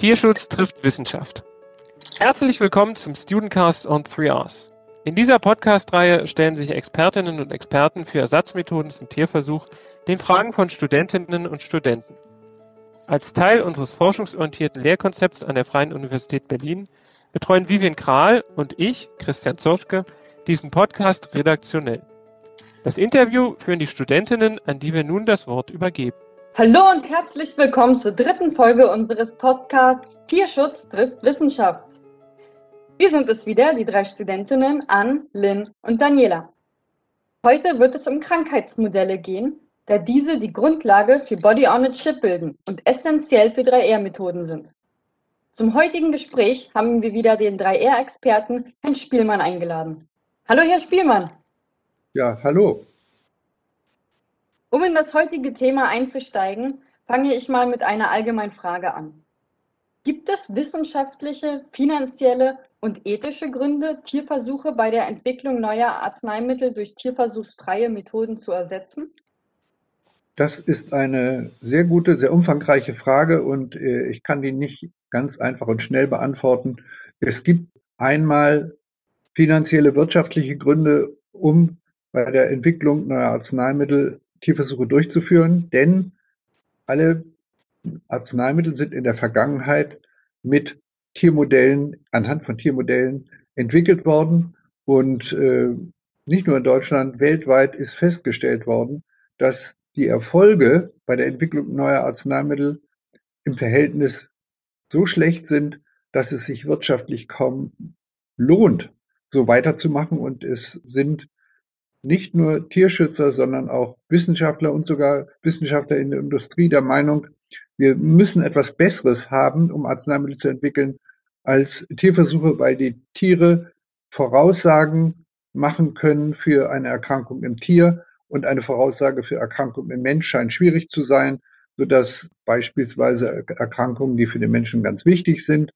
Tierschutz trifft Wissenschaft. Herzlich willkommen zum Studentcast on 3Rs. In dieser Podcast-Reihe stellen sich Expertinnen und Experten für Ersatzmethoden zum Tierversuch den Fragen von Studentinnen und Studenten. Als Teil unseres forschungsorientierten Lehrkonzepts an der Freien Universität Berlin betreuen Vivian Kral und ich, Christian Zoschke, diesen Podcast redaktionell. Das Interview führen die Studentinnen, an die wir nun das Wort übergeben. Hallo und herzlich willkommen zur dritten Folge unseres Podcasts Tierschutz trifft Wissenschaft. Wir sind es wieder, die drei Studentinnen Ann, Lynn und Daniela. Heute wird es um Krankheitsmodelle gehen, da diese die Grundlage für Body on a Chip bilden und essentiell für 3R-Methoden sind. Zum heutigen Gespräch haben wir wieder den 3R-Experten Herrn Spielmann eingeladen. Hallo, Herr Spielmann. Ja, hallo. Um in das heutige Thema einzusteigen, fange ich mal mit einer allgemeinen Frage an. Gibt es wissenschaftliche, finanzielle und ethische Gründe, Tierversuche bei der Entwicklung neuer Arzneimittel durch tierversuchsfreie Methoden zu ersetzen? Das ist eine sehr gute, sehr umfangreiche Frage und äh, ich kann die nicht ganz einfach und schnell beantworten. Es gibt einmal finanzielle, wirtschaftliche Gründe, um bei der Entwicklung neuer Arzneimittel Tierversuche durchzuführen, denn alle Arzneimittel sind in der Vergangenheit mit Tiermodellen, anhand von Tiermodellen entwickelt worden und äh, nicht nur in Deutschland, weltweit ist festgestellt worden, dass die Erfolge bei der Entwicklung neuer Arzneimittel im Verhältnis so schlecht sind, dass es sich wirtschaftlich kaum lohnt, so weiterzumachen. Und es sind nicht nur Tierschützer, sondern auch Wissenschaftler und sogar Wissenschaftler in der Industrie der Meinung, wir müssen etwas Besseres haben, um Arzneimittel zu entwickeln, als Tierversuche, weil die Tiere Voraussagen machen können für eine Erkrankung im Tier und eine Voraussage für Erkrankungen im Mensch scheint schwierig zu sein, sodass beispielsweise Erkrankungen, die für den Menschen ganz wichtig sind,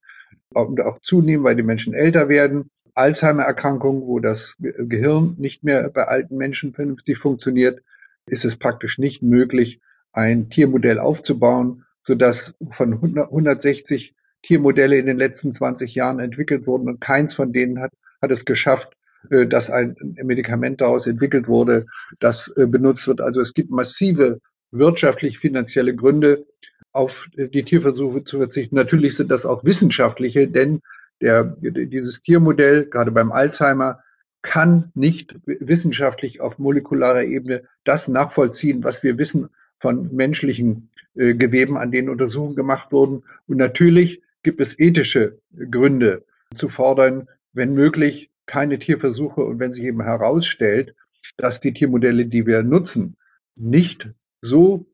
auch zunehmen, weil die Menschen älter werden, Alzheimer-Erkrankung, wo das Gehirn nicht mehr bei alten Menschen vernünftig funktioniert, ist es praktisch nicht möglich, ein Tiermodell aufzubauen, sodass von 160 Tiermodelle in den letzten 20 Jahren entwickelt wurden und keins von denen hat, hat es geschafft, äh, dass ein Medikament daraus entwickelt wurde, das äh, benutzt wird. Also es gibt massive wirtschaftlich-finanzielle Gründe, auf die Tierversuche zu verzichten. Natürlich sind das auch wissenschaftliche, denn der, dieses Tiermodell, gerade beim Alzheimer, kann nicht wissenschaftlich auf molekularer Ebene das nachvollziehen, was wir wissen von menschlichen äh, Geweben, an denen Untersuchungen gemacht wurden. Und natürlich gibt es ethische Gründe zu fordern, wenn möglich, keine Tierversuche und wenn sich eben herausstellt, dass die Tiermodelle, die wir nutzen, nicht so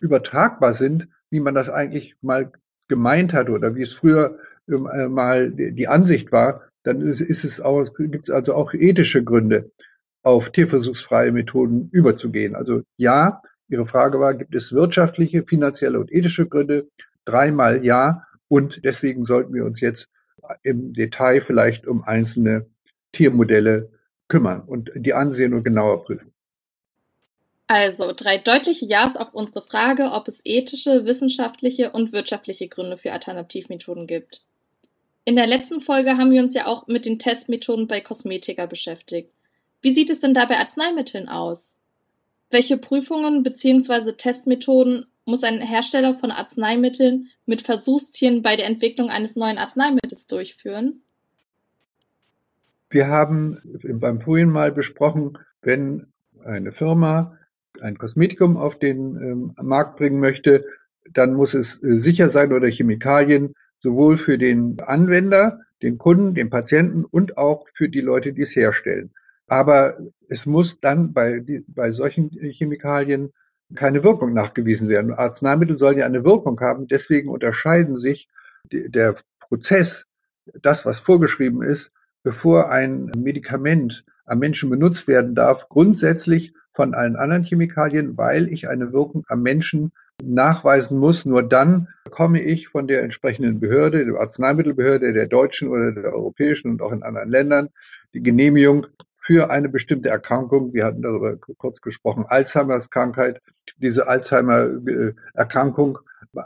übertragbar sind, wie man das eigentlich mal gemeint hat oder wie es früher mal die Ansicht war, dann ist, ist es auch, gibt es also auch ethische Gründe, auf tierversuchsfreie Methoden überzugehen. Also ja, Ihre Frage war, gibt es wirtschaftliche, finanzielle und ethische Gründe? Dreimal ja. Und deswegen sollten wir uns jetzt im Detail vielleicht um einzelne Tiermodelle kümmern und die ansehen und genauer prüfen. Also drei deutliche Ja's auf unsere Frage, ob es ethische, wissenschaftliche und wirtschaftliche Gründe für Alternativmethoden gibt. In der letzten Folge haben wir uns ja auch mit den Testmethoden bei Kosmetika beschäftigt. Wie sieht es denn da bei Arzneimitteln aus? Welche Prüfungen bzw. Testmethoden muss ein Hersteller von Arzneimitteln mit Versuchstieren bei der Entwicklung eines neuen Arzneimittels durchführen? Wir haben beim vorhin mal besprochen, wenn eine Firma ein Kosmetikum auf den ähm, Markt bringen möchte, dann muss es äh, sicher sein oder Chemikalien sowohl für den Anwender, den Kunden, den Patienten und auch für die Leute, die es herstellen. Aber es muss dann bei, bei solchen Chemikalien keine Wirkung nachgewiesen werden. Arzneimittel sollen ja eine Wirkung haben. Deswegen unterscheiden sich der Prozess, das, was vorgeschrieben ist, bevor ein Medikament am Menschen benutzt werden darf, grundsätzlich von allen anderen Chemikalien, weil ich eine Wirkung am Menschen nachweisen muss. Nur dann bekomme ich von der entsprechenden Behörde, der Arzneimittelbehörde, der deutschen oder der europäischen und auch in anderen Ländern, die Genehmigung für eine bestimmte Erkrankung. Wir hatten darüber kurz gesprochen, Alzheimers Krankheit. Diese Alzheimer-Erkrankung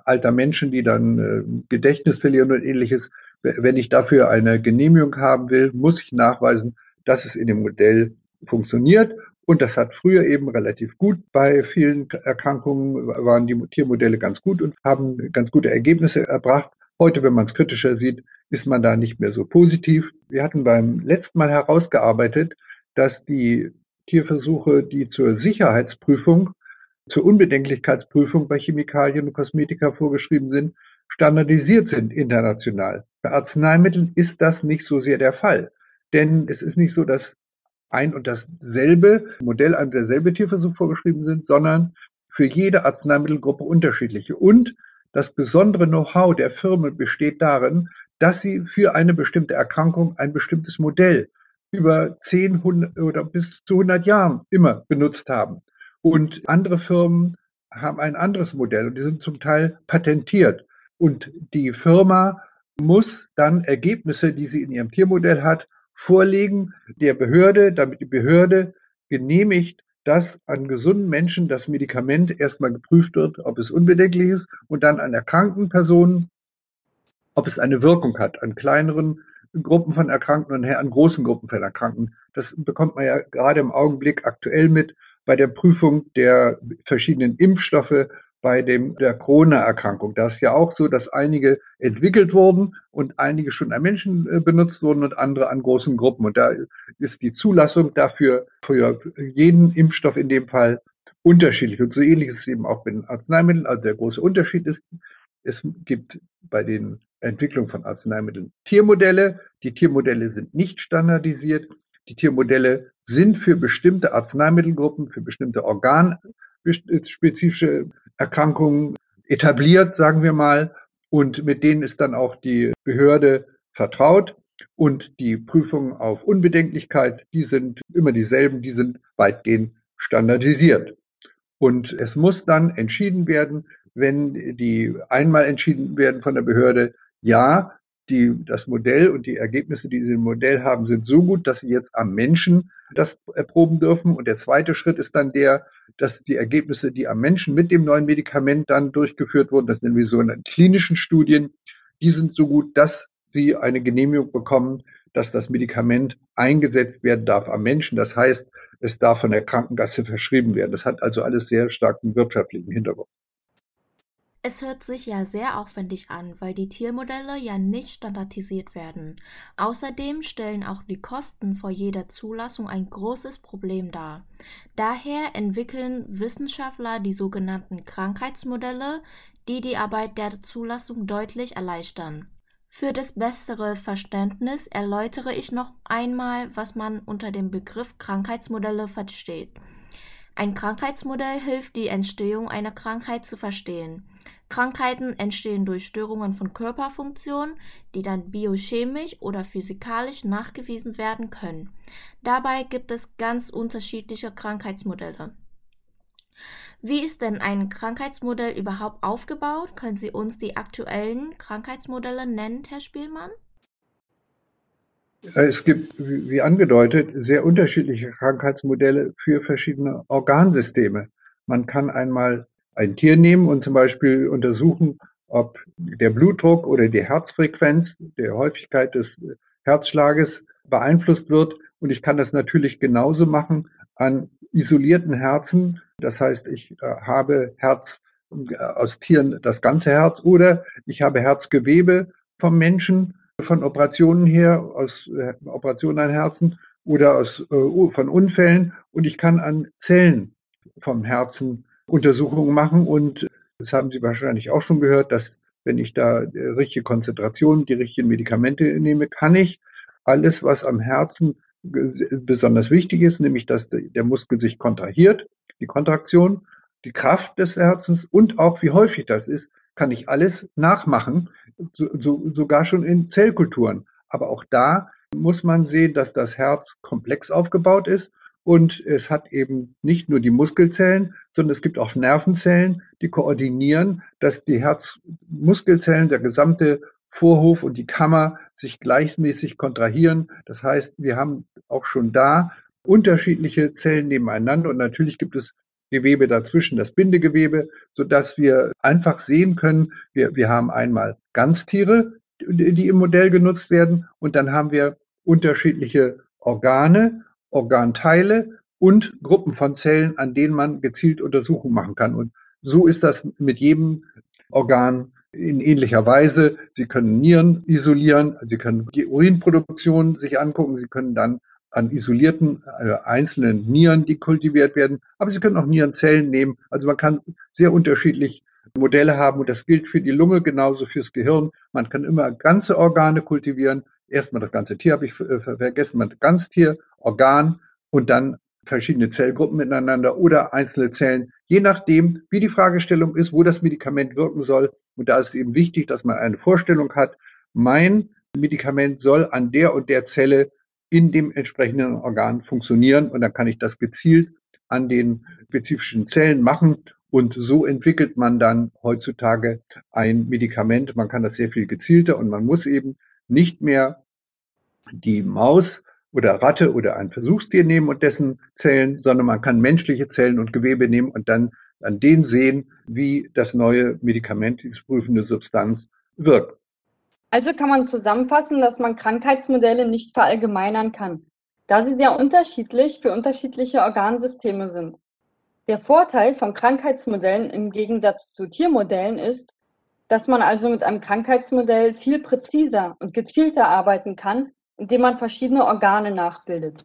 alter Menschen, die dann äh, Gedächtnis verlieren und ähnliches. Wenn ich dafür eine Genehmigung haben will, muss ich nachweisen, dass es in dem Modell funktioniert. Und das hat früher eben relativ gut. Bei vielen Erkrankungen waren die Tiermodelle ganz gut und haben ganz gute Ergebnisse erbracht. Heute, wenn man es kritischer sieht, ist man da nicht mehr so positiv. Wir hatten beim letzten Mal herausgearbeitet, dass die Tierversuche, die zur Sicherheitsprüfung, zur Unbedenklichkeitsprüfung bei Chemikalien und Kosmetika vorgeschrieben sind, standardisiert sind international. Bei Arzneimitteln ist das nicht so sehr der Fall. Denn es ist nicht so, dass ein und dasselbe Modell, ein und derselbe Tierversuch vorgeschrieben sind, sondern für jede Arzneimittelgruppe unterschiedliche. Und das besondere Know-how der Firmen besteht darin, dass sie für eine bestimmte Erkrankung ein bestimmtes Modell über 10 100 oder bis zu 100 Jahren immer benutzt haben. Und andere Firmen haben ein anderes Modell und die sind zum Teil patentiert. Und die Firma muss dann Ergebnisse, die sie in ihrem Tiermodell hat, vorlegen der Behörde, damit die Behörde genehmigt, dass an gesunden Menschen das Medikament erstmal geprüft wird, ob es unbedenklich ist und dann an erkrankten Personen, ob es eine Wirkung hat, an kleineren Gruppen von Erkrankten und an großen Gruppen von Erkrankten. Das bekommt man ja gerade im Augenblick aktuell mit bei der Prüfung der verschiedenen Impfstoffe bei dem, der Corona-Erkrankung. Da ist ja auch so, dass einige entwickelt wurden und einige schon an Menschen äh, benutzt wurden und andere an großen Gruppen. Und da ist die Zulassung dafür für jeden Impfstoff in dem Fall unterschiedlich. Und so ähnlich ist es eben auch bei den Arzneimitteln. Also der große Unterschied ist, es gibt bei den Entwicklungen von Arzneimitteln Tiermodelle. Die Tiermodelle sind nicht standardisiert. Die Tiermodelle sind für bestimmte Arzneimittelgruppen, für bestimmte organspezifische Erkrankungen etabliert, sagen wir mal. Und mit denen ist dann auch die Behörde vertraut. Und die Prüfungen auf Unbedenklichkeit, die sind immer dieselben, die sind weitgehend standardisiert. Und es muss dann entschieden werden, wenn die einmal entschieden werden von der Behörde, ja, die, das Modell und die Ergebnisse, die sie im Modell haben, sind so gut, dass sie jetzt am Menschen das erproben dürfen. Und der zweite Schritt ist dann der, dass die Ergebnisse, die am Menschen mit dem neuen Medikament dann durchgeführt wurden, das nennen wir so in klinischen Studien, die sind so gut, dass sie eine Genehmigung bekommen, dass das Medikament eingesetzt werden darf am Menschen. Das heißt, es darf von der Krankenkasse verschrieben werden. Das hat also alles sehr starken wirtschaftlichen Hintergrund. Es hört sich ja sehr aufwendig an, weil die Tiermodelle ja nicht standardisiert werden. Außerdem stellen auch die Kosten vor jeder Zulassung ein großes Problem dar. Daher entwickeln Wissenschaftler die sogenannten Krankheitsmodelle, die die Arbeit der Zulassung deutlich erleichtern. Für das bessere Verständnis erläutere ich noch einmal, was man unter dem Begriff Krankheitsmodelle versteht. Ein Krankheitsmodell hilft, die Entstehung einer Krankheit zu verstehen. Krankheiten entstehen durch Störungen von Körperfunktionen, die dann biochemisch oder physikalisch nachgewiesen werden können. Dabei gibt es ganz unterschiedliche Krankheitsmodelle. Wie ist denn ein Krankheitsmodell überhaupt aufgebaut? Können Sie uns die aktuellen Krankheitsmodelle nennen, Herr Spielmann? Es gibt, wie angedeutet, sehr unterschiedliche Krankheitsmodelle für verschiedene Organsysteme. Man kann einmal ein Tier nehmen und zum Beispiel untersuchen, ob der Blutdruck oder die Herzfrequenz, der Häufigkeit des Herzschlages beeinflusst wird. Und ich kann das natürlich genauso machen an isolierten Herzen. Das heißt, ich äh, habe Herz äh, aus Tieren das ganze Herz oder ich habe Herzgewebe vom Menschen von Operationen her, aus äh, Operationen an Herzen oder aus, äh, von Unfällen. Und ich kann an Zellen vom Herzen Untersuchungen machen. Und das haben Sie wahrscheinlich auch schon gehört, dass wenn ich da die richtige Konzentration, die richtigen Medikamente nehme, kann ich alles, was am Herzen besonders wichtig ist, nämlich dass der Muskel sich kontrahiert, die Kontraktion, die Kraft des Herzens und auch wie häufig das ist, kann ich alles nachmachen, so, so, sogar schon in Zellkulturen. Aber auch da muss man sehen, dass das Herz komplex aufgebaut ist und es hat eben nicht nur die Muskelzellen, sondern es gibt auch Nervenzellen, die koordinieren, dass die Herzmuskelzellen, der gesamte Vorhof und die Kammer sich gleichmäßig kontrahieren. Das heißt, wir haben auch schon da unterschiedliche Zellen nebeneinander und natürlich gibt es Gewebe dazwischen, das Bindegewebe, so dass wir einfach sehen können, wir, wir haben einmal Ganztiere, die im Modell genutzt werden, und dann haben wir unterschiedliche Organe, Organteile und Gruppen von Zellen, an denen man gezielt Untersuchungen machen kann. Und so ist das mit jedem Organ in ähnlicher Weise. Sie können Nieren isolieren, Sie können die Urinproduktion sich angucken, Sie können dann an isolierten äh, einzelnen Nieren, die kultiviert werden, aber Sie können auch Nierenzellen nehmen. Also man kann sehr unterschiedlich Modelle haben und das gilt für die Lunge genauso fürs Gehirn. Man kann immer ganze Organe kultivieren. Erstmal das ganze Tier habe ich äh, vergessen, man Ganztier, Organ und dann verschiedene Zellgruppen miteinander oder einzelne Zellen, je nachdem, wie die Fragestellung ist, wo das Medikament wirken soll. Und da ist es eben wichtig, dass man eine Vorstellung hat, mein Medikament soll an der und der Zelle in dem entsprechenden Organ funktionieren und dann kann ich das gezielt an den spezifischen Zellen machen und so entwickelt man dann heutzutage ein Medikament. Man kann das sehr viel gezielter und man muss eben nicht mehr die Maus oder Ratte oder ein Versuchstier nehmen und dessen Zellen, sondern man kann menschliche Zellen und Gewebe nehmen und dann an denen sehen, wie das neue Medikament, diese prüfende Substanz wirkt. Also kann man zusammenfassen, dass man Krankheitsmodelle nicht verallgemeinern kann, da sie sehr unterschiedlich für unterschiedliche Organsysteme sind. Der Vorteil von Krankheitsmodellen im Gegensatz zu Tiermodellen ist, dass man also mit einem Krankheitsmodell viel präziser und gezielter arbeiten kann indem man verschiedene Organe nachbildet.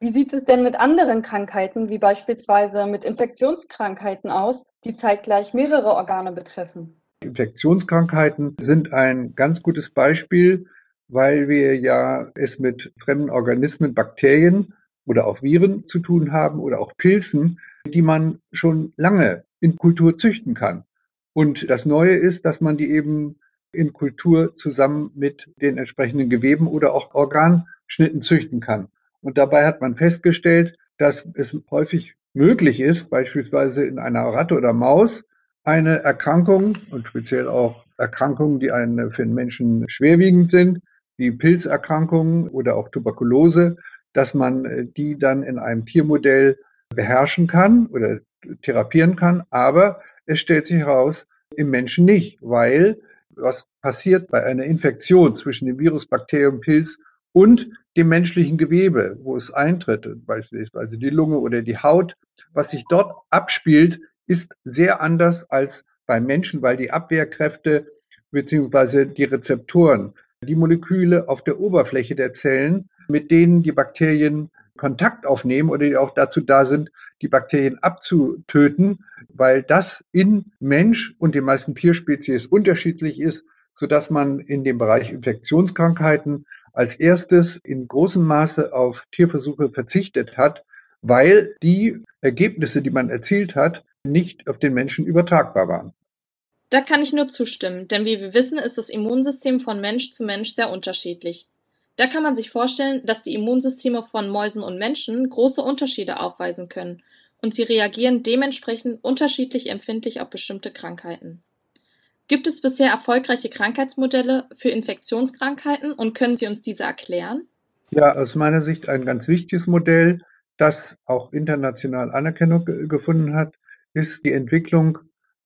Wie sieht es denn mit anderen Krankheiten, wie beispielsweise mit Infektionskrankheiten aus, die zeitgleich mehrere Organe betreffen? Infektionskrankheiten sind ein ganz gutes Beispiel, weil wir ja es mit fremden Organismen, Bakterien oder auch Viren zu tun haben oder auch Pilzen, die man schon lange in Kultur züchten kann. Und das Neue ist, dass man die eben in Kultur zusammen mit den entsprechenden Geweben oder auch Organschnitten züchten kann. Und dabei hat man festgestellt, dass es häufig möglich ist, beispielsweise in einer Ratte oder Maus, eine Erkrankung und speziell auch Erkrankungen, die einen, für den Menschen schwerwiegend sind, wie Pilzerkrankungen oder auch Tuberkulose, dass man äh, die dann in einem Tiermodell beherrschen kann oder therapieren kann. Aber es stellt sich heraus, im Menschen nicht, weil was passiert bei einer Infektion zwischen dem Virus, Bakterium, Pilz und dem menschlichen Gewebe, wo es eintritt, beispielsweise die Lunge oder die Haut. Was sich dort abspielt, ist sehr anders als beim Menschen, weil die Abwehrkräfte beziehungsweise die Rezeptoren, die Moleküle auf der Oberfläche der Zellen, mit denen die Bakterien Kontakt aufnehmen oder die auch dazu da sind, die Bakterien abzutöten, weil das in Mensch und den meisten Tierspezies unterschiedlich ist, sodass man in dem Bereich Infektionskrankheiten als erstes in großem Maße auf Tierversuche verzichtet hat, weil die Ergebnisse, die man erzielt hat, nicht auf den Menschen übertragbar waren. Da kann ich nur zustimmen, denn wie wir wissen, ist das Immunsystem von Mensch zu Mensch sehr unterschiedlich. Da kann man sich vorstellen, dass die Immunsysteme von Mäusen und Menschen große Unterschiede aufweisen können und sie reagieren dementsprechend unterschiedlich empfindlich auf bestimmte Krankheiten. Gibt es bisher erfolgreiche Krankheitsmodelle für Infektionskrankheiten und können Sie uns diese erklären? Ja, aus meiner Sicht ein ganz wichtiges Modell, das auch international Anerkennung gefunden hat, ist die Entwicklung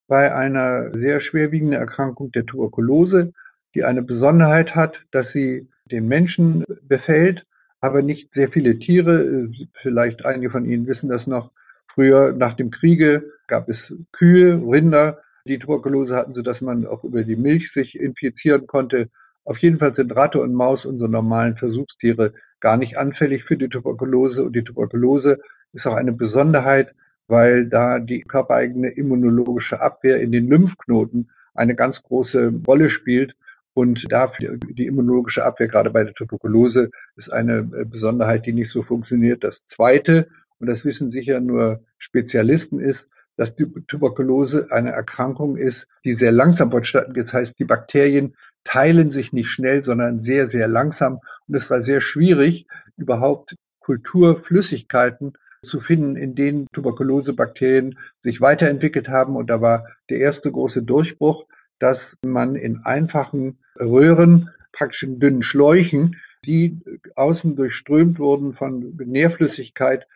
bei einer sehr schwerwiegenden Erkrankung der Tuberkulose, die eine Besonderheit hat, dass sie den Menschen befällt, aber nicht sehr viele Tiere. Vielleicht einige von Ihnen wissen das noch. Früher nach dem Kriege gab es Kühe, Rinder, die Tuberkulose hatten, sodass man auch über die Milch sich infizieren konnte. Auf jeden Fall sind Ratte und Maus, unsere normalen Versuchstiere, gar nicht anfällig für die Tuberkulose. Und die Tuberkulose ist auch eine Besonderheit, weil da die körpereigene immunologische Abwehr in den Lymphknoten eine ganz große Rolle spielt. Und dafür die immunologische Abwehr, gerade bei der Tuberkulose, ist eine Besonderheit, die nicht so funktioniert. Das Zweite, und das wissen sicher nur Spezialisten, ist, dass die Tuberkulose eine Erkrankung ist, die sehr langsam vonstatten geht. Das heißt, die Bakterien teilen sich nicht schnell, sondern sehr, sehr langsam. Und es war sehr schwierig, überhaupt Kulturflüssigkeiten zu finden, in denen Tuberkulosebakterien sich weiterentwickelt haben. Und da war der erste große Durchbruch, dass man in einfachen Röhren, praktisch in dünnen Schläuchen, die außen durchströmt wurden von Nährflüssigkeit,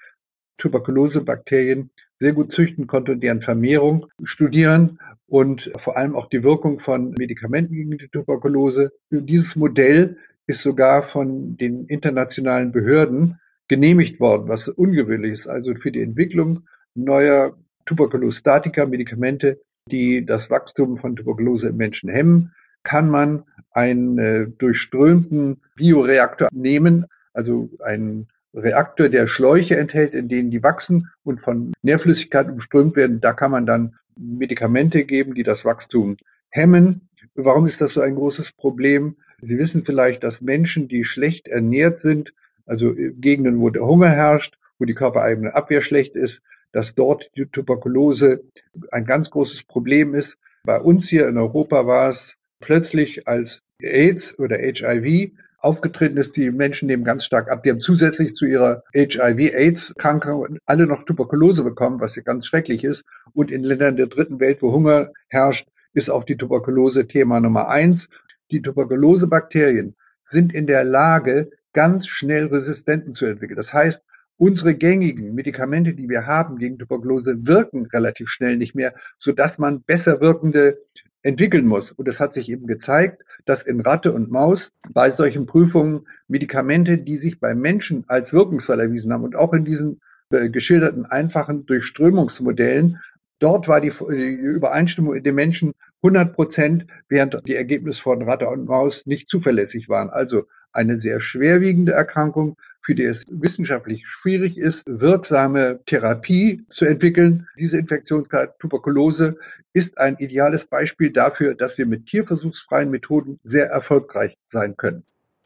Tuberkulosebakterien sehr gut züchten konnte und deren Vermehrung studieren und vor allem auch die Wirkung von Medikamenten gegen die Tuberkulose. Dieses Modell ist sogar von den internationalen Behörden genehmigt worden, was ungewöhnlich ist. Also für die Entwicklung neuer Tuberkulostatika, Medikamente, die das Wachstum von Tuberkulose im Menschen hemmen, kann man einen äh, durchströmten Bioreaktor nehmen, also einen Reaktor, der Schläuche enthält, in denen die wachsen und von Nährflüssigkeit umströmt werden. Da kann man dann Medikamente geben, die das Wachstum hemmen. Warum ist das so ein großes Problem? Sie wissen vielleicht, dass Menschen, die schlecht ernährt sind, also Gegenden, wo der Hunger herrscht, wo die körpereigene Abwehr schlecht ist, dass dort die Tuberkulose ein ganz großes Problem ist. Bei uns hier in Europa war es plötzlich als AIDS oder HIV aufgetreten ist, die Menschen nehmen ganz stark ab. Die haben zusätzlich zu ihrer HIV-AIDS-Krankheit alle noch Tuberkulose bekommen, was ja ganz schrecklich ist. Und in Ländern der dritten Welt, wo Hunger herrscht, ist auch die Tuberkulose Thema Nummer eins. Die Tuberkulosebakterien sind in der Lage, ganz schnell Resistenten zu entwickeln. Das heißt, unsere gängigen Medikamente, die wir haben gegen Tuberkulose, wirken relativ schnell nicht mehr, sodass man besser wirkende entwickeln muss. Und es hat sich eben gezeigt, dass in Ratte und Maus bei solchen Prüfungen Medikamente, die sich bei Menschen als wirkungsvoll erwiesen haben und auch in diesen äh, geschilderten einfachen Durchströmungsmodellen, dort war die, die Übereinstimmung in den Menschen 100 Prozent, während die Ergebnisse von Ratte und Maus nicht zuverlässig waren. Also eine sehr schwerwiegende Erkrankung, für die es wissenschaftlich schwierig ist, wirksame Therapie zu entwickeln. Diese Infektionskrankheit Tuberkulose ist ein ideales Beispiel dafür, dass wir mit tierversuchsfreien Methoden sehr erfolgreich sein können.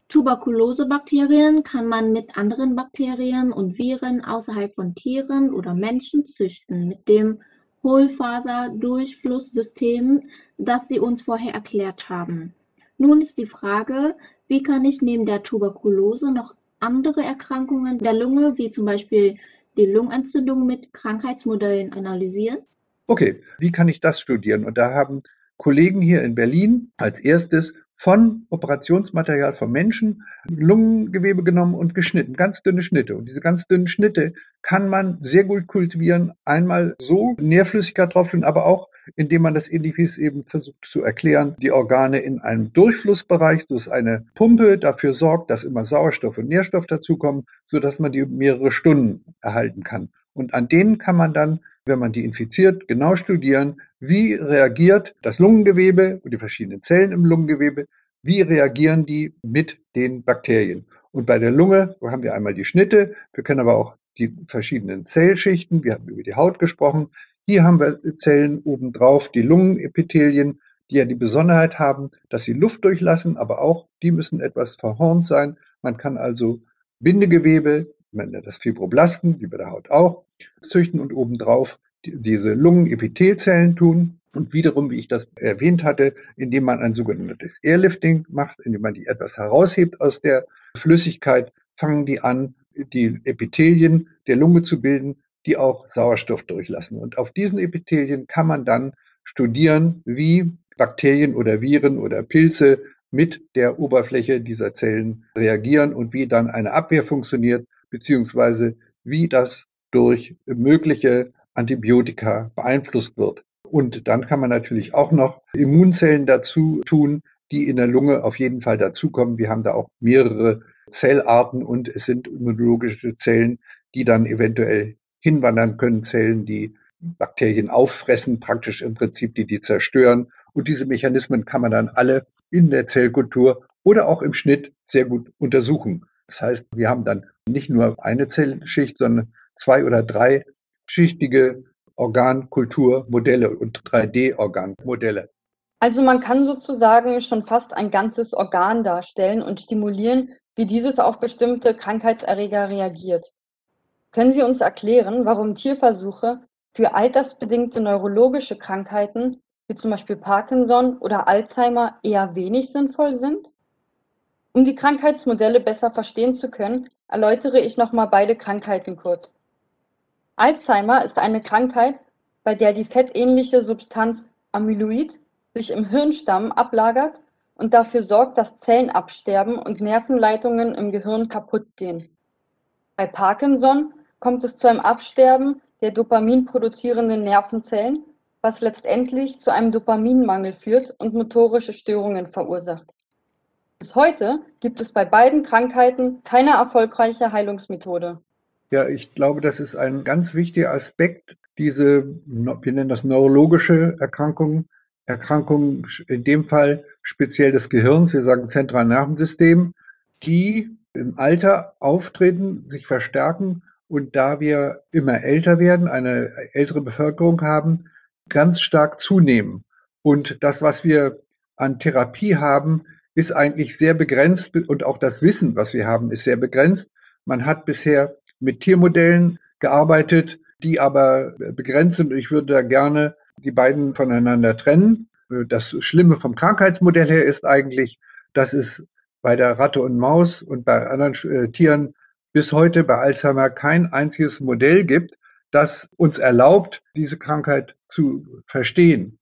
Tuberkulosebakterien kann man mit anderen Bakterien und Viren außerhalb von Tieren oder Menschen züchten, mit dem Hohlfaserdurchflusssystem, das Sie uns vorher erklärt haben. Nun ist die Frage, wie kann ich neben der Tuberkulose noch andere Erkrankungen der Lunge, wie zum Beispiel die Lungenentzündung, mit Krankheitsmodellen analysieren? Okay, wie kann ich das studieren? Und da haben Kollegen hier in Berlin als erstes von Operationsmaterial von Menschen Lungengewebe genommen und geschnitten, ganz dünne Schnitte. Und diese ganz dünnen Schnitte kann man sehr gut kultivieren. Einmal so Nährflüssigkeit drauf tun, aber auch indem man das es eben versucht zu erklären, die Organe in einem Durchflussbereich, das ist eine Pumpe, dafür sorgt, dass immer Sauerstoff und Nährstoff dazukommen, sodass man die mehrere Stunden erhalten kann. Und an denen kann man dann, wenn man die infiziert, genau studieren, wie reagiert das Lungengewebe und die verschiedenen Zellen im Lungengewebe, wie reagieren die mit den Bakterien. Und bei der Lunge haben wir einmal die Schnitte, wir können aber auch die verschiedenen Zellschichten, wir haben über die Haut gesprochen, hier haben wir Zellen obendrauf, die Lungenepithelien, die ja die Besonderheit haben, dass sie Luft durchlassen, aber auch die müssen etwas verhornt sein. Man kann also Bindegewebe, man nennt das Fibroblasten, wie bei der Haut auch, züchten und obendrauf diese Lungenepithelzellen tun. Und wiederum, wie ich das erwähnt hatte, indem man ein sogenanntes Airlifting macht, indem man die etwas heraushebt aus der Flüssigkeit, fangen die an, die Epithelien der Lunge zu bilden, die auch Sauerstoff durchlassen. Und auf diesen Epithelien kann man dann studieren, wie Bakterien oder Viren oder Pilze mit der Oberfläche dieser Zellen reagieren und wie dann eine Abwehr funktioniert, beziehungsweise wie das durch mögliche Antibiotika beeinflusst wird. Und dann kann man natürlich auch noch Immunzellen dazu tun, die in der Lunge auf jeden Fall dazukommen. Wir haben da auch mehrere Zellarten und es sind immunologische Zellen, die dann eventuell hinwandern können, Zellen, die Bakterien auffressen, praktisch im Prinzip, die die zerstören. Und diese Mechanismen kann man dann alle in der Zellkultur oder auch im Schnitt sehr gut untersuchen. Das heißt, wir haben dann nicht nur eine Zellschicht, sondern zwei oder drei schichtige Organkulturmodelle und 3D-Organmodelle. Also man kann sozusagen schon fast ein ganzes Organ darstellen und stimulieren, wie dieses auf bestimmte Krankheitserreger reagiert. Können Sie uns erklären, warum Tierversuche für altersbedingte neurologische Krankheiten wie zum Beispiel Parkinson oder Alzheimer eher wenig sinnvoll sind? Um die Krankheitsmodelle besser verstehen zu können, erläutere ich nochmal beide Krankheiten kurz. Alzheimer ist eine Krankheit, bei der die fettähnliche Substanz Amyloid sich im Hirnstamm ablagert und dafür sorgt, dass Zellen absterben und Nervenleitungen im Gehirn kaputt gehen. Bei Parkinson kommt es zu einem Absterben der Dopamin produzierenden Nervenzellen, was letztendlich zu einem Dopaminmangel führt und motorische Störungen verursacht. Bis heute gibt es bei beiden Krankheiten keine erfolgreiche Heilungsmethode. Ja, ich glaube, das ist ein ganz wichtiger Aspekt, diese, wir nennen das neurologische Erkrankungen, Erkrankungen in dem Fall speziell des Gehirns, wir sagen Zentralnervensystem, die im Alter auftreten, sich verstärken und da wir immer älter werden, eine ältere Bevölkerung haben, ganz stark zunehmen. Und das, was wir an Therapie haben, ist eigentlich sehr begrenzt und auch das Wissen, was wir haben, ist sehr begrenzt. Man hat bisher mit Tiermodellen gearbeitet, die aber begrenzt sind. Ich würde da gerne die beiden voneinander trennen. Das Schlimme vom Krankheitsmodell her ist eigentlich, dass es bei der Ratte und Maus und bei anderen äh, Tieren bis heute bei Alzheimer kein einziges Modell gibt, das uns erlaubt, diese Krankheit zu verstehen.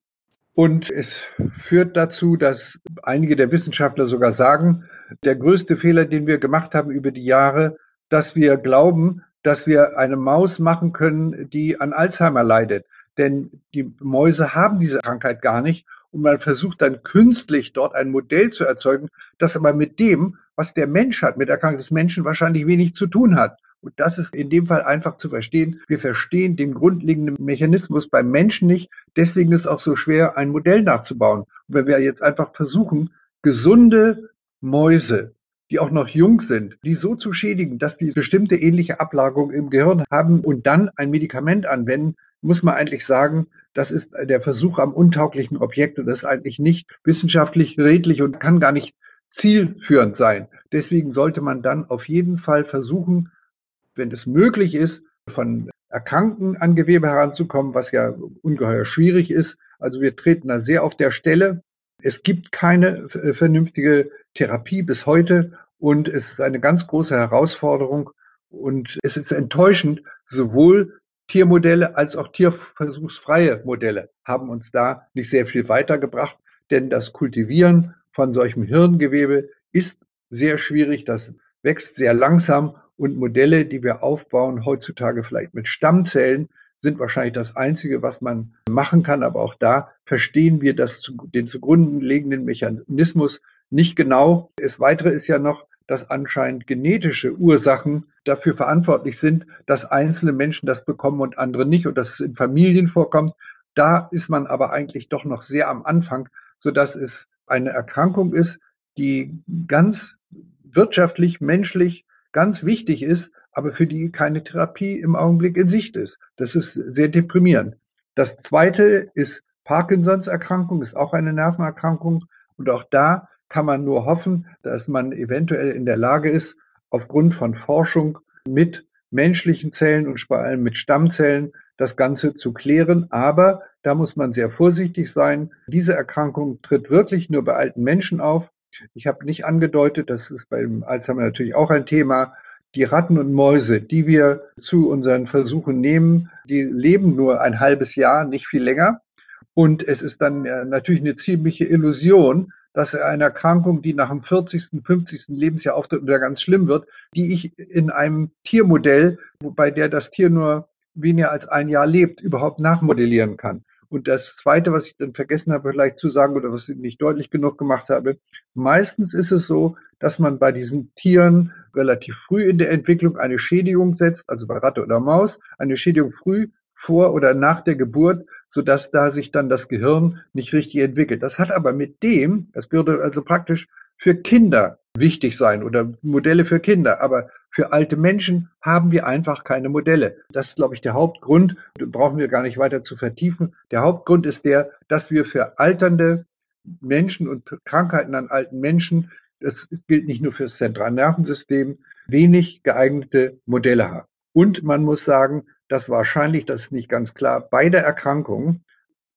Und es führt dazu, dass einige der Wissenschaftler sogar sagen, der größte Fehler, den wir gemacht haben über die Jahre, dass wir glauben, dass wir eine Maus machen können, die an Alzheimer leidet. Denn die Mäuse haben diese Krankheit gar nicht. Und man versucht dann künstlich dort ein Modell zu erzeugen, das aber mit dem, was der Mensch hat, mit der Krankheit des Menschen wahrscheinlich wenig zu tun hat. Und das ist in dem Fall einfach zu verstehen. Wir verstehen den grundlegenden Mechanismus beim Menschen nicht. Deswegen ist es auch so schwer, ein Modell nachzubauen. Und wenn wir jetzt einfach versuchen, gesunde Mäuse, die auch noch jung sind, die so zu schädigen, dass die bestimmte ähnliche Ablagerung im Gehirn haben und dann ein Medikament anwenden, muss man eigentlich sagen, das ist der Versuch am untauglichen Objekt und das ist eigentlich nicht wissenschaftlich redlich und kann gar nicht zielführend sein. Deswegen sollte man dann auf jeden Fall versuchen, wenn es möglich ist, von Erkrankten an Gewebe heranzukommen, was ja ungeheuer schwierig ist. Also wir treten da sehr auf der Stelle. Es gibt keine äh, vernünftige Therapie bis heute und es ist eine ganz große Herausforderung und es ist enttäuschend, sowohl Tiermodelle als auch tierversuchsfreie Modelle haben uns da nicht sehr viel weitergebracht, denn das Kultivieren von solchem Hirngewebe ist sehr schwierig, das wächst sehr langsam und Modelle, die wir aufbauen, heutzutage vielleicht mit Stammzellen, sind wahrscheinlich das Einzige, was man machen kann. Aber auch da verstehen wir das, den zugrunde liegenden Mechanismus nicht genau. Das Weitere ist ja noch, dass anscheinend genetische Ursachen dafür verantwortlich sind, dass einzelne Menschen das bekommen und andere nicht und dass es in Familien vorkommt. Da ist man aber eigentlich doch noch sehr am Anfang, so dass es eine Erkrankung ist, die ganz wirtschaftlich, menschlich ganz wichtig ist, aber für die keine Therapie im Augenblick in Sicht ist. Das ist sehr deprimierend. Das zweite ist Parkinsons Erkrankung, ist auch eine Nervenerkrankung. Und auch da kann man nur hoffen, dass man eventuell in der Lage ist, aufgrund von Forschung mit menschlichen Zellen und vor allem mit Stammzellen das Ganze zu klären. Aber da muss man sehr vorsichtig sein. Diese Erkrankung tritt wirklich nur bei alten Menschen auf. Ich habe nicht angedeutet, das ist beim Alzheimer natürlich auch ein Thema, die Ratten und Mäuse, die wir zu unseren Versuchen nehmen, die leben nur ein halbes Jahr, nicht viel länger. Und es ist dann äh, natürlich eine ziemliche Illusion, dass eine Erkrankung, die nach dem 40., 50. Lebensjahr auftritt da ganz schlimm wird, die ich in einem Tiermodell, bei der das Tier nur weniger als ein Jahr lebt, überhaupt nachmodellieren kann. Und das Zweite, was ich dann vergessen habe, vielleicht zu sagen oder was ich nicht deutlich genug gemacht habe, meistens ist es so, dass man bei diesen Tieren relativ früh in der Entwicklung eine Schädigung setzt, also bei Ratte oder Maus, eine Schädigung früh vor oder nach der Geburt, sodass da sich dann das Gehirn nicht richtig entwickelt. Das hat aber mit dem, das würde also praktisch für Kinder wichtig sein oder Modelle für Kinder. Aber für alte Menschen haben wir einfach keine Modelle. Das ist, glaube ich, der Hauptgrund. Brauchen wir gar nicht weiter zu vertiefen. Der Hauptgrund ist der, dass wir für alternde Menschen und Krankheiten an alten Menschen, das gilt nicht nur für das Zentralnervensystem, wenig geeignete Modelle haben. Und man muss sagen, dass wahrscheinlich, das ist nicht ganz klar, beide Erkrankungen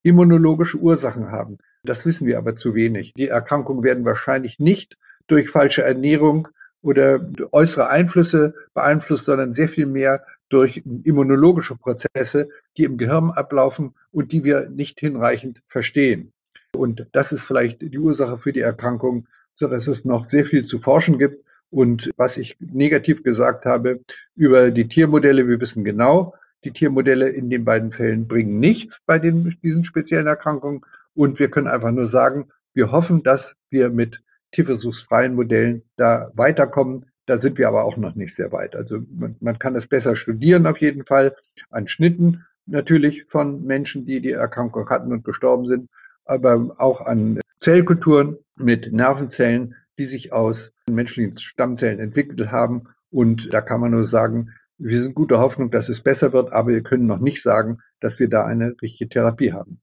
immunologische Ursachen haben. Das wissen wir aber zu wenig. Die Erkrankungen werden wahrscheinlich nicht durch falsche Ernährung oder äußere Einflüsse beeinflusst, sondern sehr viel mehr durch immunologische Prozesse, die im Gehirn ablaufen und die wir nicht hinreichend verstehen. Und das ist vielleicht die Ursache für die Erkrankung, so dass es noch sehr viel zu forschen gibt. Und was ich negativ gesagt habe über die Tiermodelle, wir wissen genau, Die Tiermodelle in den beiden Fällen bringen nichts bei den, diesen speziellen Erkrankungen. Und wir können einfach nur sagen, wir hoffen, dass wir mit tierversuchsfreien Modellen da weiterkommen. Da sind wir aber auch noch nicht sehr weit. Also man, man kann es besser studieren auf jeden Fall an Schnitten natürlich von Menschen, die die Erkrankung hatten und gestorben sind, aber auch an Zellkulturen mit Nervenzellen, die sich aus menschlichen Stammzellen entwickelt haben. Und da kann man nur sagen, wir sind guter Hoffnung, dass es besser wird, aber wir können noch nicht sagen, dass wir da eine richtige Therapie haben.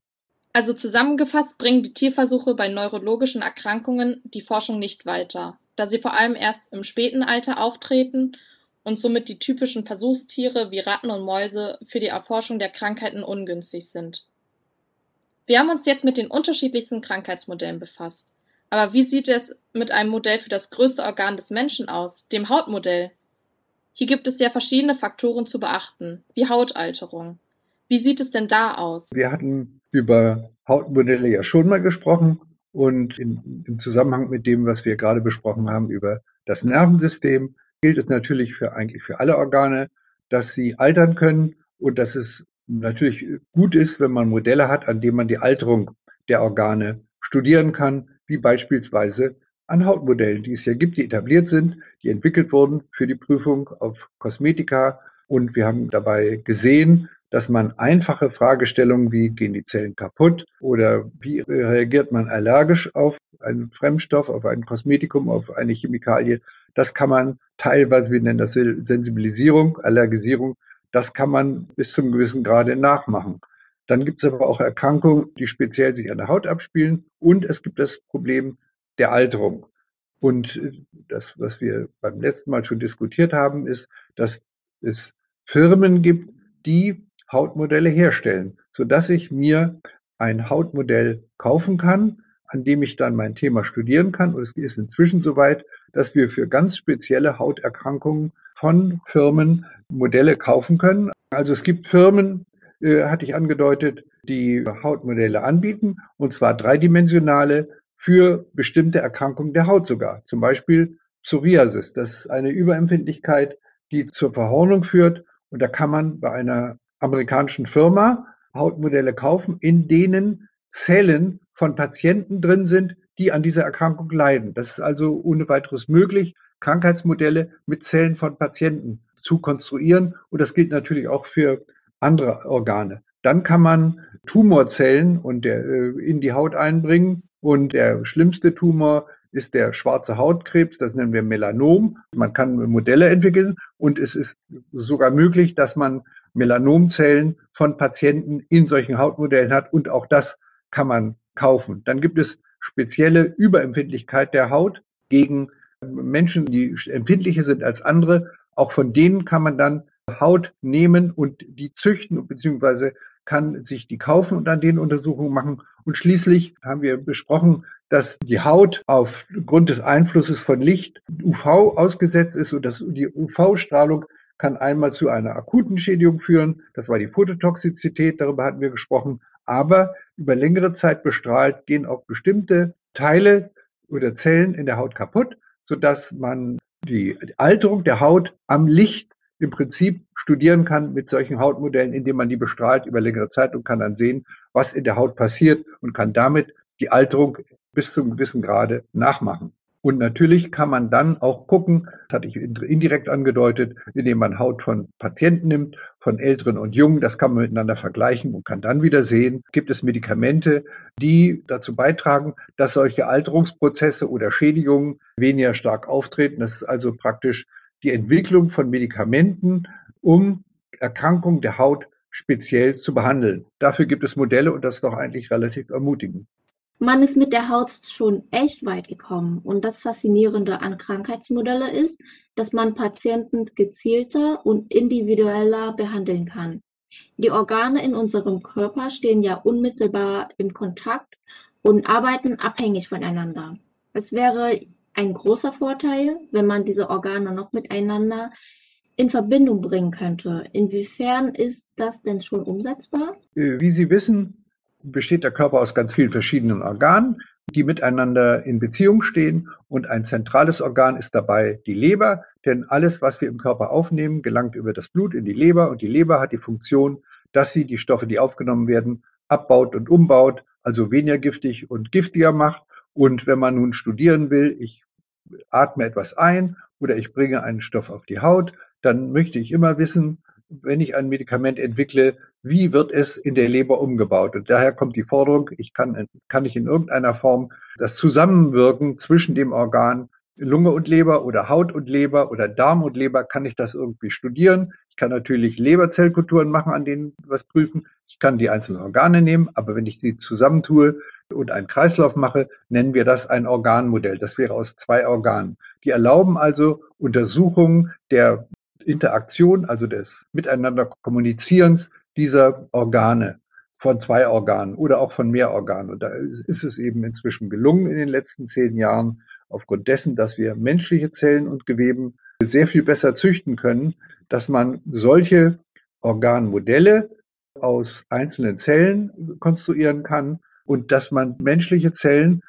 Also zusammengefasst bringen die Tierversuche bei neurologischen Erkrankungen die Forschung nicht weiter, da sie vor allem erst im späten Alter auftreten und somit die typischen Versuchstiere wie Ratten und Mäuse für die Erforschung der Krankheiten ungünstig sind. Wir haben uns jetzt mit den unterschiedlichsten Krankheitsmodellen befasst. Aber wie sieht es mit einem Modell für das größte Organ des Menschen aus, dem Hautmodell? Hier gibt es ja verschiedene Faktoren zu beachten, wie Hautalterung. Wie sieht es denn da aus? Wir hatten über Hautmodelle ja schon mal gesprochen und in, im Zusammenhang mit dem, was wir gerade besprochen haben über das Nervensystem, gilt es natürlich für eigentlich für alle Organe, dass sie altern können und dass es natürlich gut ist, wenn man Modelle hat, an denen man die Alterung der Organe studieren kann, wie beispielsweise an Hautmodellen, die es ja gibt, die etabliert sind, die entwickelt wurden für die Prüfung auf Kosmetika. Und wir haben dabei gesehen, dass man einfache Fragestellungen wie gehen die Zellen kaputt oder wie reagiert man allergisch auf einen Fremdstoff, auf ein Kosmetikum, auf eine Chemikalie, das kann man teilweise, wir nennen das Sensibilisierung, Allergisierung, das kann man bis zum gewissen Grade nachmachen. Dann gibt es aber auch Erkrankungen, die speziell sich an der Haut abspielen und es gibt das Problem der Alterung. Und äh, das, was wir beim letzten Mal schon diskutiert haben, ist, dass es Firmen gibt, die Hautmodelle herstellen, sodass ich mir ein Hautmodell kaufen kann, an dem ich dann mein Thema studieren kann. Und es ist inzwischen soweit, dass wir für ganz spezielle Hauterkrankungen von Firmen Modelle kaufen können. Also es gibt Firmen, äh, hatte ich angedeutet, die Hautmodelle anbieten, und zwar dreidimensionale für bestimmte Erkrankungen der Haut sogar. Zum Beispiel Psoriasis. Das ist eine Überempfindlichkeit, die zur Verhornung führt. Und da kann man bei einer amerikanischen Firma Hautmodelle kaufen, in denen Zellen von Patienten drin sind, die an dieser Erkrankung leiden. Das ist also ohne weiteres möglich, Krankheitsmodelle mit Zellen von Patienten zu konstruieren. Und das gilt natürlich auch für andere Organe. Dann kann man Tumorzellen und der, äh, in die Haut einbringen. Und der schlimmste Tumor ist der schwarze Hautkrebs, das nennen wir Melanom. Man kann Modelle entwickeln und es ist sogar möglich, dass man Melanomzellen von Patienten in solchen Hautmodellen hat und auch das kann man kaufen. Dann gibt es spezielle Überempfindlichkeit der Haut gegen Menschen, die empfindlicher sind als andere. Auch von denen kann man dann Haut nehmen und die züchten beziehungsweise kann sich die kaufen und an denen Untersuchungen machen. Und schließlich haben wir besprochen, dass die Haut aufgrund des Einflusses von Licht UV ausgesetzt ist und dass die UV-Strahlung kann einmal zu einer akuten Schädigung führen. Das war die Phototoxizität, darüber hatten wir gesprochen. Aber über längere Zeit bestrahlt gehen auch bestimmte Teile oder Zellen in der Haut kaputt, sodass man die Alterung der Haut am Licht im Prinzip studieren kann mit solchen Hautmodellen, indem man die bestrahlt über längere Zeit und kann dann sehen, was in der Haut passiert und kann damit die Alterung bis zu einem gewissen Grade nachmachen. Und natürlich kann man dann auch gucken, das hatte ich indirekt angedeutet, indem man Haut von Patienten nimmt, von Älteren und Jungen, das kann man miteinander vergleichen und kann dann wieder sehen, gibt es Medikamente, die dazu beitragen, dass solche Alterungsprozesse oder Schädigungen weniger stark auftreten. Das ist also praktisch die Entwicklung von Medikamenten, um Erkrankungen der Haut speziell zu behandeln. Dafür gibt es Modelle und das ist doch eigentlich relativ ermutigend. Man ist mit der Haut schon echt weit gekommen und das Faszinierende an Krankheitsmodelle ist, dass man Patienten gezielter und individueller behandeln kann. Die Organe in unserem Körper stehen ja unmittelbar im Kontakt und arbeiten abhängig voneinander. Es wäre ein großer Vorteil, wenn man diese Organe noch miteinander in Verbindung bringen könnte. Inwiefern ist das denn schon umsetzbar? Äh, wie Sie wissen, besteht der Körper aus ganz vielen verschiedenen Organen, die miteinander in Beziehung stehen. Und ein zentrales Organ ist dabei die Leber. denn alles, was wir im Körper aufnehmen, gelangt über das Blut in die Leber und die Leber hat die Funktion, dass sie die Stoffe, die aufgenommen werden, abbaut und umbaut, also weniger giftig und giftiger macht. Und wenn man nun studieren will, ich atme etwas ein oder ich bringe einen Stoff auf die Haut, dann möchte ich immer wissen, wenn ich ein Medikament entwickle, wie wird es in der Leber umgebaut? Und daher kommt die Forderung, ich kann, kann ich in irgendeiner Form das Zusammenwirken zwischen dem Organ Lunge und Leber oder Haut und Leber oder Darm und Leber, kann ich das irgendwie studieren. Ich kann natürlich Leberzellkulturen machen, an denen was prüfen. Ich kann die einzelnen Organe nehmen, aber wenn ich sie zusammentue und einen Kreislauf mache, nennen wir das ein Organmodell. Das wäre aus zwei Organen. Die erlauben also Untersuchungen der Interaktion, also des Miteinander Kommunizierens dieser Organe von zwei Organen oder auch von mehr Organen. Und da ist es eben inzwischen gelungen in den letzten zehn Jahren, aufgrund dessen, dass wir menschliche Zellen und Geweben sehr viel besser züchten können, dass man solche Organmodelle aus einzelnen Zellen konstruieren kann und dass man menschliche Zellen,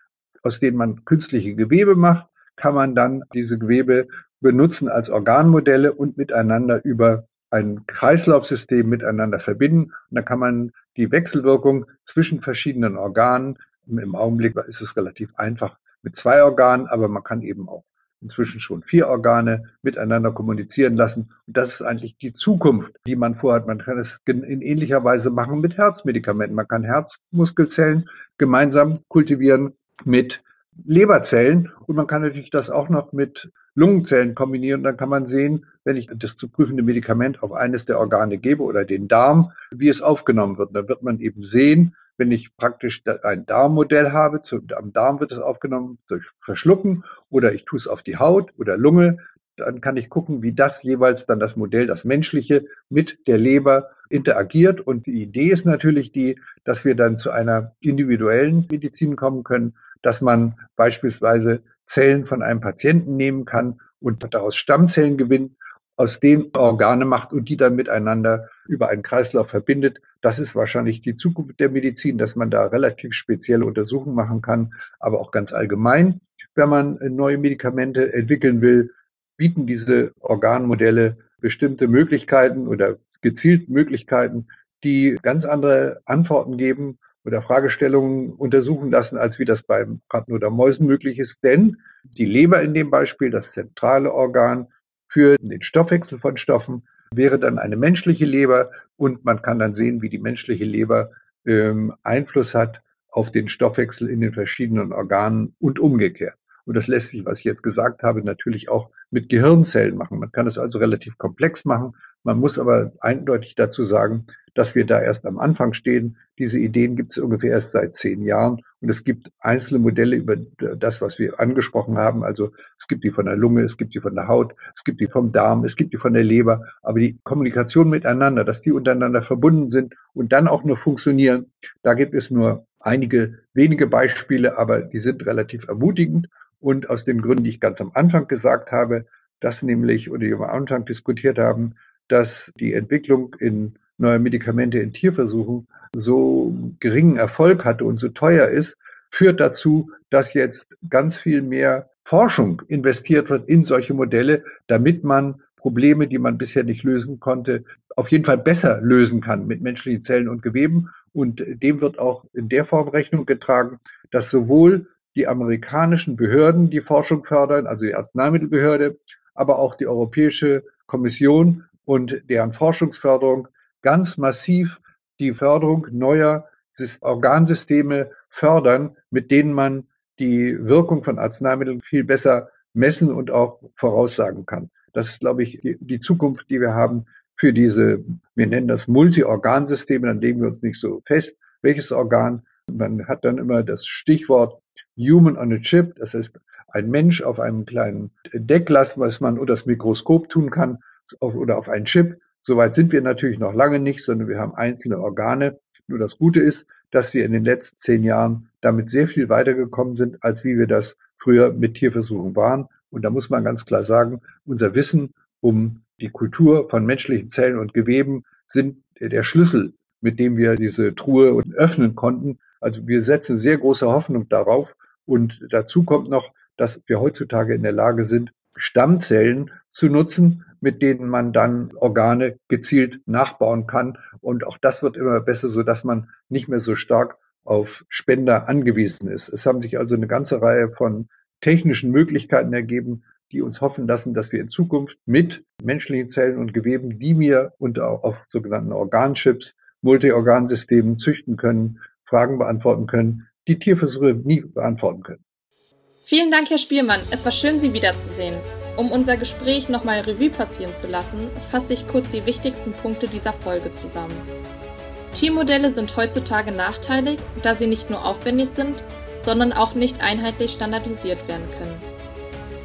aus denen man künstliche Gewebe macht, kann man dann diese Gewebe benutzen als Organmodelle und miteinander über ein Kreislaufsystem miteinander verbinden. Und dann kann man die Wechselwirkung zwischen verschiedenen Organen, im Augenblick ist es relativ einfach mit zwei Organen, aber man kann eben auch inzwischen schon vier Organe miteinander kommunizieren lassen. Und das ist eigentlich die Zukunft, die man vorhat. Man kann es in ähnlicher Weise machen mit Herzmedikamenten. Man kann Herzmuskelzellen gemeinsam kultivieren mit Leberzellen und man kann natürlich das auch noch mit Lungenzellen kombinieren. Dann kann man sehen, wenn ich das zu prüfende Medikament auf eines der Organe gebe oder den Darm, wie es aufgenommen wird. Da wird man eben sehen, wenn ich praktisch ein Darmmodell habe, zu, am Darm wird es aufgenommen durch Verschlucken oder ich tue es auf die Haut oder Lunge, dann kann ich gucken, wie das jeweils dann das Modell, das menschliche, mit der Leber interagiert. Und die Idee ist natürlich die, dass wir dann zu einer individuellen Medizin kommen können, dass man beispielsweise Zellen von einem Patienten nehmen kann und daraus Stammzellen gewinnt, aus denen Organe macht und die dann miteinander über einen Kreislauf verbindet. Das ist wahrscheinlich die Zukunft der Medizin, dass man da relativ spezielle Untersuchungen machen kann, aber auch ganz allgemein. Wenn man neue Medikamente entwickeln will, bieten diese Organmodelle bestimmte Möglichkeiten oder gezielt Möglichkeiten, die ganz andere Antworten geben oder Fragestellungen untersuchen lassen, als wie das beim Ratten oder Mäusen möglich ist. Denn die Leber in dem Beispiel, das zentrale Organ für den Stoffwechsel von Stoffen, wäre dann eine menschliche Leber und man kann dann sehen, wie die menschliche Leber ähm, Einfluss hat auf den Stoffwechsel in den verschiedenen Organen und umgekehrt. Und das lässt sich, was ich jetzt gesagt habe, natürlich auch mit Gehirnzellen machen. Man kann es also relativ komplex machen. Man muss aber eindeutig dazu sagen, dass wir da erst am Anfang stehen. Diese Ideen gibt es ungefähr erst seit zehn Jahren und es gibt einzelne Modelle über das, was wir angesprochen haben. Also es gibt die von der Lunge, es gibt die von der Haut, es gibt die vom Darm, es gibt die von der Leber. Aber die Kommunikation miteinander, dass die untereinander verbunden sind und dann auch nur funktionieren, da gibt es nur einige wenige Beispiele, aber die sind relativ ermutigend. Und aus den Gründen, die ich ganz am Anfang gesagt habe, dass nämlich, oder die wir am Anfang diskutiert haben, dass die Entwicklung in neuer Medikamente in Tierversuchen so geringen Erfolg hatte und so teuer ist, führt dazu, dass jetzt ganz viel mehr Forschung investiert wird in solche Modelle, damit man Probleme, die man bisher nicht lösen konnte, auf jeden Fall besser lösen kann mit menschlichen Zellen und Geweben. Und dem wird auch in der Form Rechnung getragen, dass sowohl die amerikanischen Behörden die Forschung fördern, also die Arzneimittelbehörde, aber auch die Europäische Kommission und deren Forschungsförderung ganz massiv die Förderung neuer Organsysteme fördern, mit denen man die Wirkung von Arzneimitteln viel besser messen und auch voraussagen kann. Das ist, glaube ich, die Zukunft, die wir haben für diese, wir nennen das Multi-Organsysteme, dann legen wir uns nicht so fest, welches Organ. Man hat dann immer das Stichwort Human on a Chip, das heißt ein Mensch auf einem kleinen Deckglas, was man unter das Mikroskop tun kann oder auf einen Chip. Soweit sind wir natürlich noch lange nicht, sondern wir haben einzelne Organe. Nur das Gute ist, dass wir in den letzten zehn Jahren damit sehr viel weitergekommen sind, als wie wir das früher mit Tierversuchen waren. Und da muss man ganz klar sagen, unser Wissen um die Kultur von menschlichen Zellen und Geweben sind der Schlüssel, mit dem wir diese Truhe öffnen konnten. Also wir setzen sehr große Hoffnung darauf. Und dazu kommt noch, dass wir heutzutage in der Lage sind, Stammzellen zu nutzen, mit denen man dann Organe gezielt nachbauen kann. Und auch das wird immer besser, so dass man nicht mehr so stark auf Spender angewiesen ist. Es haben sich also eine ganze Reihe von technischen Möglichkeiten ergeben, die uns hoffen lassen, dass wir in Zukunft mit menschlichen Zellen und Geweben, die wir und auch auf sogenannten Organchips, Multiorgansystemen züchten können, Fragen beantworten können, die Tierversuche nie beantworten können. Vielen Dank, Herr Spielmann. Es war schön, Sie wiederzusehen. Um unser Gespräch nochmal Revue passieren zu lassen, fasse ich kurz die wichtigsten Punkte dieser Folge zusammen. Tiermodelle sind heutzutage nachteilig, da sie nicht nur aufwendig sind, sondern auch nicht einheitlich standardisiert werden können.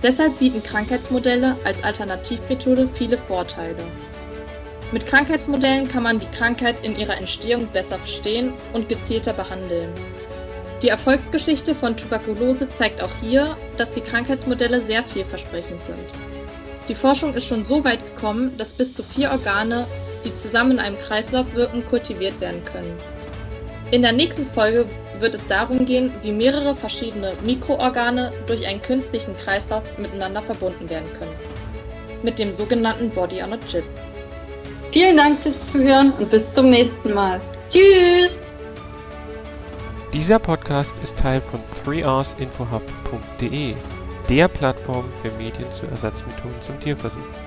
Deshalb bieten Krankheitsmodelle als Alternativmethode viele Vorteile. Mit Krankheitsmodellen kann man die Krankheit in ihrer Entstehung besser verstehen und gezielter behandeln. Die Erfolgsgeschichte von Tuberkulose zeigt auch hier, dass die Krankheitsmodelle sehr vielversprechend sind. Die Forschung ist schon so weit gekommen, dass bis zu vier Organe, die zusammen in einem Kreislauf wirken, kultiviert werden können. In der nächsten Folge wird es darum gehen, wie mehrere verschiedene Mikroorgane durch einen künstlichen Kreislauf miteinander verbunden werden können. Mit dem sogenannten Body on a Chip. Vielen Dank fürs Zuhören und bis zum nächsten Mal. Tschüss! Dieser Podcast ist Teil von 3rsinfohub.de, der Plattform für Medien zu Ersatzmethoden zum Tierversuch.